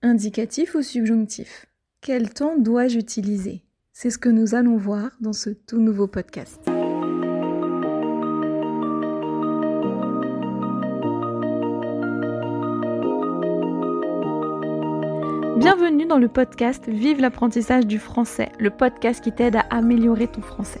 Indicatif ou subjonctif? Quel temps dois-je utiliser? C'est ce que nous allons voir dans ce tout nouveau podcast. Bienvenue dans le podcast Vive l'apprentissage du français, le podcast qui t'aide à améliorer ton français.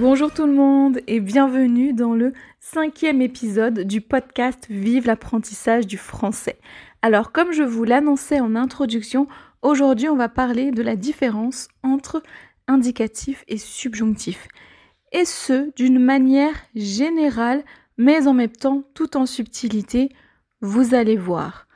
Bonjour tout le monde et bienvenue dans le cinquième épisode du podcast Vive l'apprentissage du français. Alors comme je vous l'annonçais en introduction, aujourd'hui on va parler de la différence entre indicatif et subjonctif. Et ce, d'une manière générale, mais en même temps tout en subtilité, vous allez voir.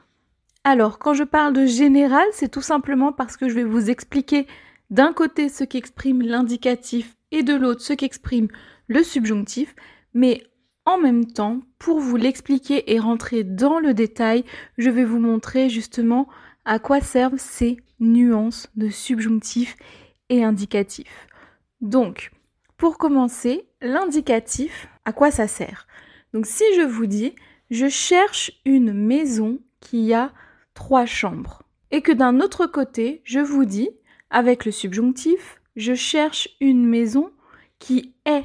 Alors quand je parle de général, c'est tout simplement parce que je vais vous expliquer d'un côté ce qu'exprime l'indicatif et de l'autre ce qu'exprime le subjonctif, mais en même temps, pour vous l'expliquer et rentrer dans le détail, je vais vous montrer justement à quoi servent ces nuances de subjonctif et indicatif. Donc, pour commencer, l'indicatif, à quoi ça sert? Donc si je vous dis, je cherche une maison qui a trois chambres, et que d'un autre côté, je vous dis, avec le subjonctif, je cherche une maison qui est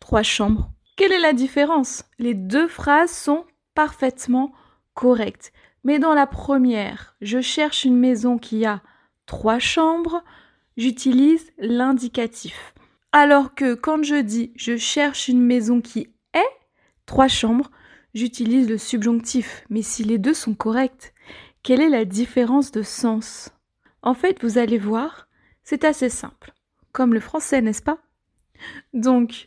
trois chambres. Quelle est la différence? Les deux phrases sont parfaitement correctes. Mais dans la première, je cherche une maison qui a trois chambres, j'utilise l'indicatif. Alors que quand je dis je cherche une maison qui est trois chambres, j'utilise le subjonctif. Mais si les deux sont corrects, quelle est la différence de sens? En fait, vous allez voir, c'est assez simple. Comme le français, n'est-ce pas? Donc,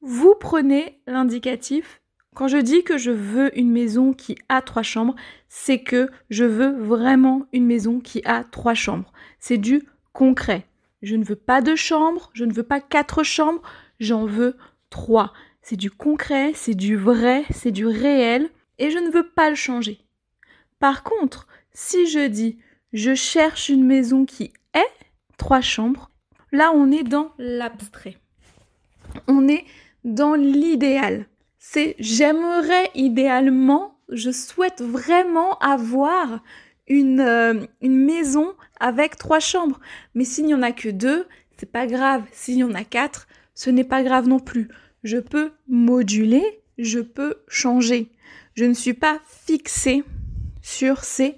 vous prenez l'indicatif. Quand je dis que je veux une maison qui a trois chambres, c'est que je veux vraiment une maison qui a trois chambres. C'est du concret. Je ne veux pas deux chambres, je ne veux pas quatre chambres, j'en veux trois. C'est du concret, c'est du vrai, c'est du réel, et je ne veux pas le changer. Par contre, si je dis je cherche une maison qui est trois chambres, là on est dans l'abstrait. On est dans l'idéal. C'est j'aimerais idéalement, je souhaite vraiment avoir une, euh, une maison avec trois chambres. Mais s'il n'y en a que deux, c'est pas grave. S'il y en a quatre, ce n'est pas grave non plus. Je peux moduler, je peux changer. Je ne suis pas fixée sur ces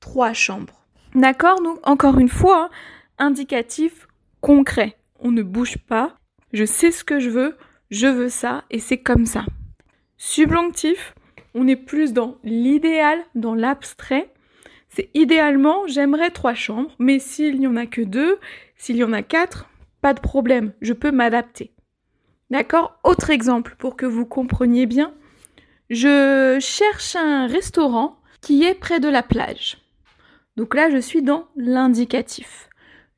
trois chambres. D'accord? Donc, encore une fois, indicatif concret. On ne bouge pas. Je sais ce que je veux, je veux ça et c'est comme ça. Subjonctif, on est plus dans l'idéal, dans l'abstrait. C'est idéalement, j'aimerais trois chambres, mais s'il n'y en a que deux, s'il y en a quatre, pas de problème, je peux m'adapter. D'accord? Autre exemple pour que vous compreniez bien. Je cherche un restaurant qui est près de la plage. Donc là, je suis dans l'indicatif.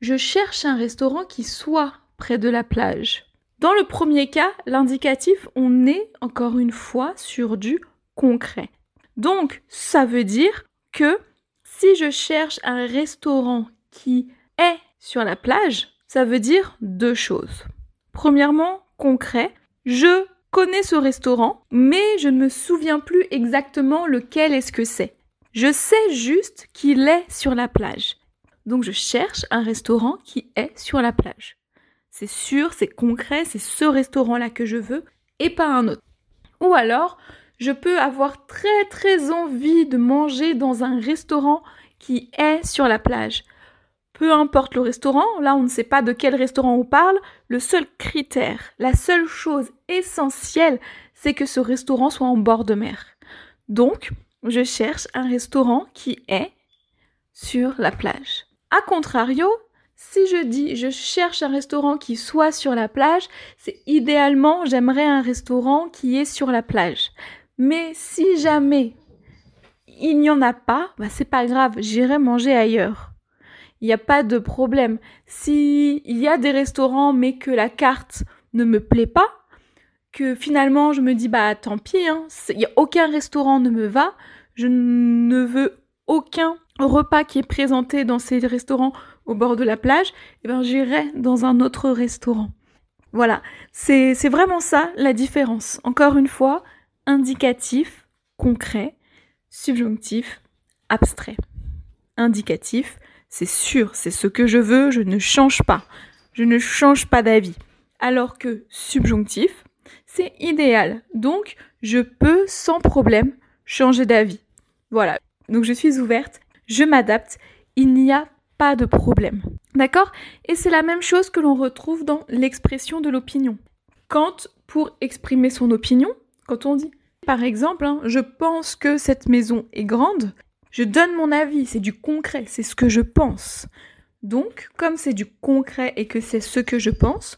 Je cherche un restaurant qui soit près de la plage. Dans le premier cas, l'indicatif, on est encore une fois sur du concret. Donc, ça veut dire que si je cherche un restaurant qui est sur la plage, ça veut dire deux choses. Premièrement, concret, je connais ce restaurant, mais je ne me souviens plus exactement lequel est-ce que c'est. Je sais juste qu'il est sur la plage. Donc je cherche un restaurant qui est sur la plage. C'est sûr, c'est concret, c'est ce restaurant-là que je veux et pas un autre. Ou alors, je peux avoir très très envie de manger dans un restaurant qui est sur la plage. Peu importe le restaurant, là on ne sait pas de quel restaurant on parle, le seul critère, la seule chose essentielle, c'est que ce restaurant soit en bord de mer. Donc, je cherche un restaurant qui est sur la plage. A contrario, si je dis je cherche un restaurant qui soit sur la plage, c'est idéalement j'aimerais un restaurant qui est sur la plage. Mais si jamais il n'y en a pas, bah c'est pas grave, j'irai manger ailleurs. Il n'y a pas de problème. Si y a des restaurants mais que la carte ne me plaît pas, que finalement je me dis bah tant pis, hein, aucun restaurant ne me va, je ne veux repas qui est présenté dans ces restaurants au bord de la plage, eh ben j'irai dans un autre restaurant. Voilà, c'est vraiment ça la différence. Encore une fois, indicatif, concret, subjonctif, abstrait. Indicatif, c'est sûr, c'est ce que je veux, je ne change pas. Je ne change pas d'avis. Alors que subjonctif, c'est idéal. Donc, je peux sans problème changer d'avis. Voilà. Donc, je suis ouverte, je m'adapte, il n'y a pas de problème. D'accord? Et c'est la même chose que l'on retrouve dans l'expression de l'opinion. Quand, pour exprimer son opinion, quand on dit, par exemple, hein, je pense que cette maison est grande, je donne mon avis, c'est du concret, c'est ce que je pense. Donc, comme c'est du concret et que c'est ce que je pense,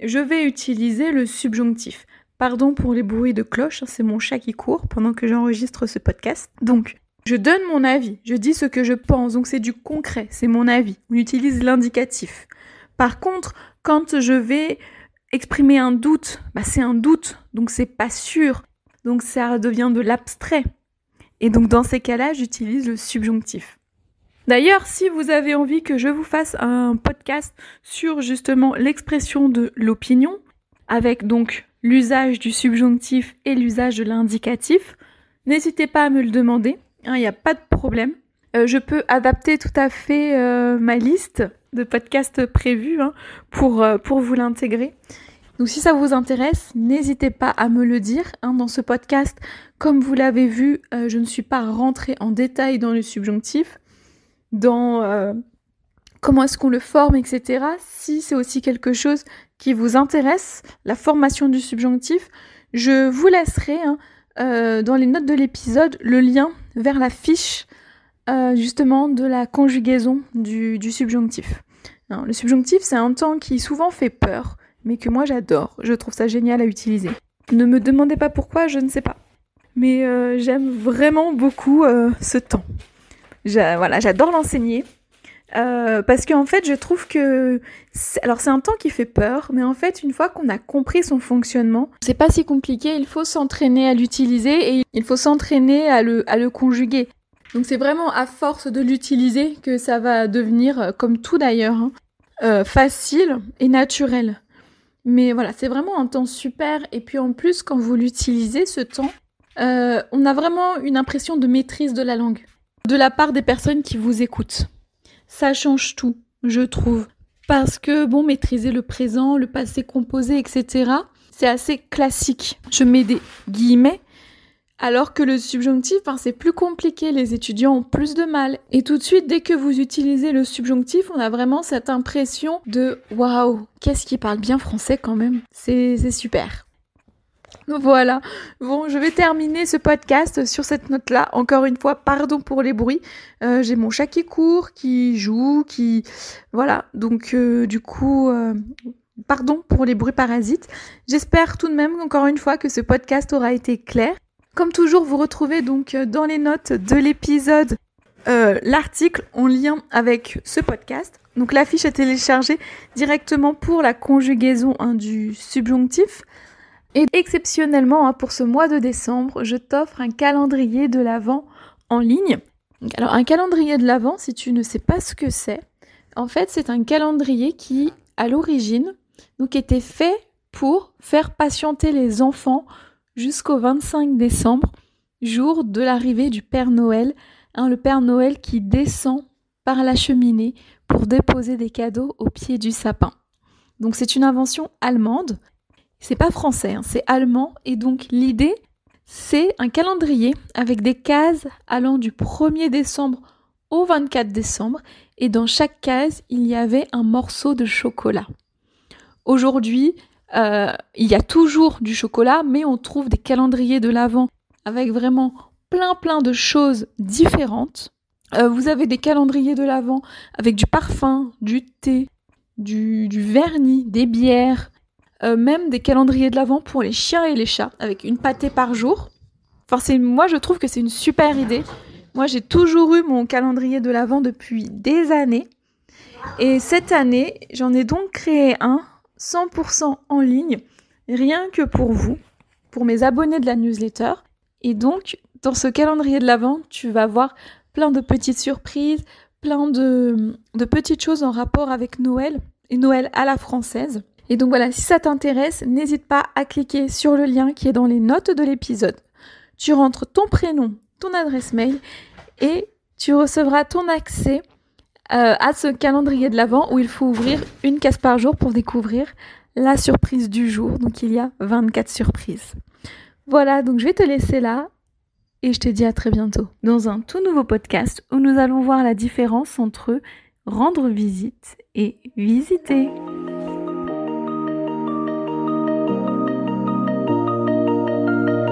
je vais utiliser le subjonctif. Pardon pour les bruits de cloche, hein, c'est mon chat qui court pendant que j'enregistre ce podcast. Donc, je donne mon avis, je dis ce que je pense, donc c'est du concret, c'est mon avis. On utilise l'indicatif. Par contre, quand je vais exprimer un doute, bah c'est un doute, donc c'est pas sûr, donc ça devient de l'abstrait. Et donc dans ces cas-là, j'utilise le subjonctif. D'ailleurs, si vous avez envie que je vous fasse un podcast sur justement l'expression de l'opinion, avec donc l'usage du subjonctif et l'usage de l'indicatif, n'hésitez pas à me le demander. Il hein, n'y a pas de problème. Euh, je peux adapter tout à fait euh, ma liste de podcasts prévus hein, pour, euh, pour vous l'intégrer. Donc si ça vous intéresse, n'hésitez pas à me le dire. Hein, dans ce podcast, comme vous l'avez vu, je ne suis pas rentrée en détail dans le subjonctif, dans comment est-ce qu'on le forme, etc. Si c'est aussi quelque chose qui vous intéresse, la formation du subjonctif, je vous laisserai dans les notes de l'épisode le lien vers la fiche euh, justement de la conjugaison du, subjonctif. le subjonctif, c'est un temps qui souvent fait peur, mais que moi j'adore. Je trouve ça génial à utiliser. Ne me demandez pas pourquoi, je ne sais pas. Mais euh, j'aime vraiment beaucoup ce temps. voilà, j'adore l'enseigner. Euh, parce qu'en fait, je trouve que alors c'est un temps qui fait peur, mais en fait, une fois qu'on a compris son fonctionnement, c'est pas si compliqué. Il faut s'entraîner à l'utiliser et il faut s'entraîner à le à le conjuguer. Donc c'est vraiment à force de l'utiliser que ça va devenir, euh, comme tout d'ailleurs, hein, euh, facile et naturel. Mais voilà, c'est vraiment un temps super. Et puis en plus, quand vous l'utilisez, ce temps, on a vraiment une impression de maîtrise de la langue de la part des personnes qui vous écoutent ça change tout, je trouve. Parce que, bon, maîtriser le présent, le passé composé, etc., c'est assez classique. Je mets des guillemets. Alors que le subjonctif, ben, c'est plus compliqué, les étudiants ont plus de mal. Et tout de suite, dès que vous utilisez le subjonctif, on a vraiment cette impression de waouh, qu'est-ce qui parle bien français quand même. C'est super. Voilà. Bon, je vais terminer ce podcast sur cette note-là. Encore une fois, pardon pour les bruits. Euh, j'ai mon chat qui court, qui joue, qui... Voilà. Donc, euh, du coup, euh, pardon pour les bruits parasites. J'espère tout de même, encore une fois, que ce podcast aura été clair. Comme toujours, vous retrouvez donc dans les notes de l'épisode l'article en lien avec ce podcast. Donc, l'affiche est téléchargée directement pour la conjugaison hein, du subjonctif. Et exceptionnellement, hein, pour ce mois de décembre, je t'offre un calendrier de l'Avent en ligne. Alors, un calendrier de l'Avent, si tu ne sais pas ce que c'est, en fait, c'est un calendrier qui, à l'origine, donc était fait pour faire patienter les enfants jusqu'au 25 décembre, jour de l'arrivée du Père Noël, hein, le Père Noël qui descend par la cheminée pour déposer des cadeaux au pied du sapin. Donc c'est une invention allemande c'est pas français, hein, c'est allemand. Et donc l'idée, c'est un calendrier avec des cases allant du 1er décembre au 24 décembre. Et dans chaque case, il y avait un morceau de chocolat. Aujourd'hui, euh, il y a toujours du chocolat, mais on trouve des calendriers de l'Avent avec vraiment plein plein de choses différentes. Euh, vous avez des calendriers de l'Avent avec du parfum, du thé, du, du vernis, des bières, euh, même des calendriers de l'Avent pour les chiens et les chats, avec une pâtée par jour. Enfin, moi, je trouve que c'est une super idée. Moi, j'ai toujours eu mon calendrier de l'Avent depuis des années. Et cette année, j'en ai donc créé un 100% en ligne, rien que pour vous, pour mes abonnés de la newsletter. Et donc, dans ce calendrier de l'Avent, tu vas voir plein de petites surprises, plein de, de petites choses en rapport avec Noël et Noël à la française. Et donc voilà, si ça t'intéresse, n'hésite pas à cliquer sur le lien qui est dans les notes de l'épisode. Tu rentres ton prénom, ton adresse mail et tu recevras ton accès euh, à ce calendrier de l'Avent où il faut ouvrir une case par jour pour découvrir la surprise du jour. Donc il y a 24 surprises. Voilà, donc je vais te laisser là et je te dis à très bientôt dans un tout nouveau podcast où nous allons voir la différence entre rendre visite et visiter.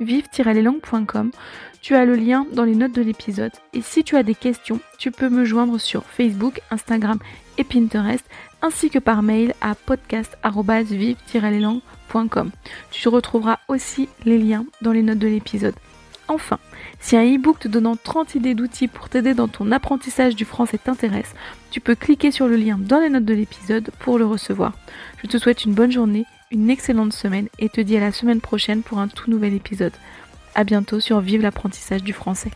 vive-leslangues.com. Tu as le lien dans les notes de l'épisode. Et si tu as des questions, tu peux me joindre sur Facebook, Instagram et Pinterest, ainsi que par mail à podcast-vive-leslangues.com. Tu retrouveras aussi les liens dans les notes de l'épisode. Enfin, si un e-book te donnant 30 idées d'outils pour t'aider dans ton apprentissage du français t'intéresse, tu peux cliquer sur le lien dans les notes de l'épisode pour le recevoir. Je te souhaite une bonne journée, une excellente semaine et te dis à la semaine prochaine pour un tout nouvel épisode. A bientôt sur Vive l'apprentissage du français.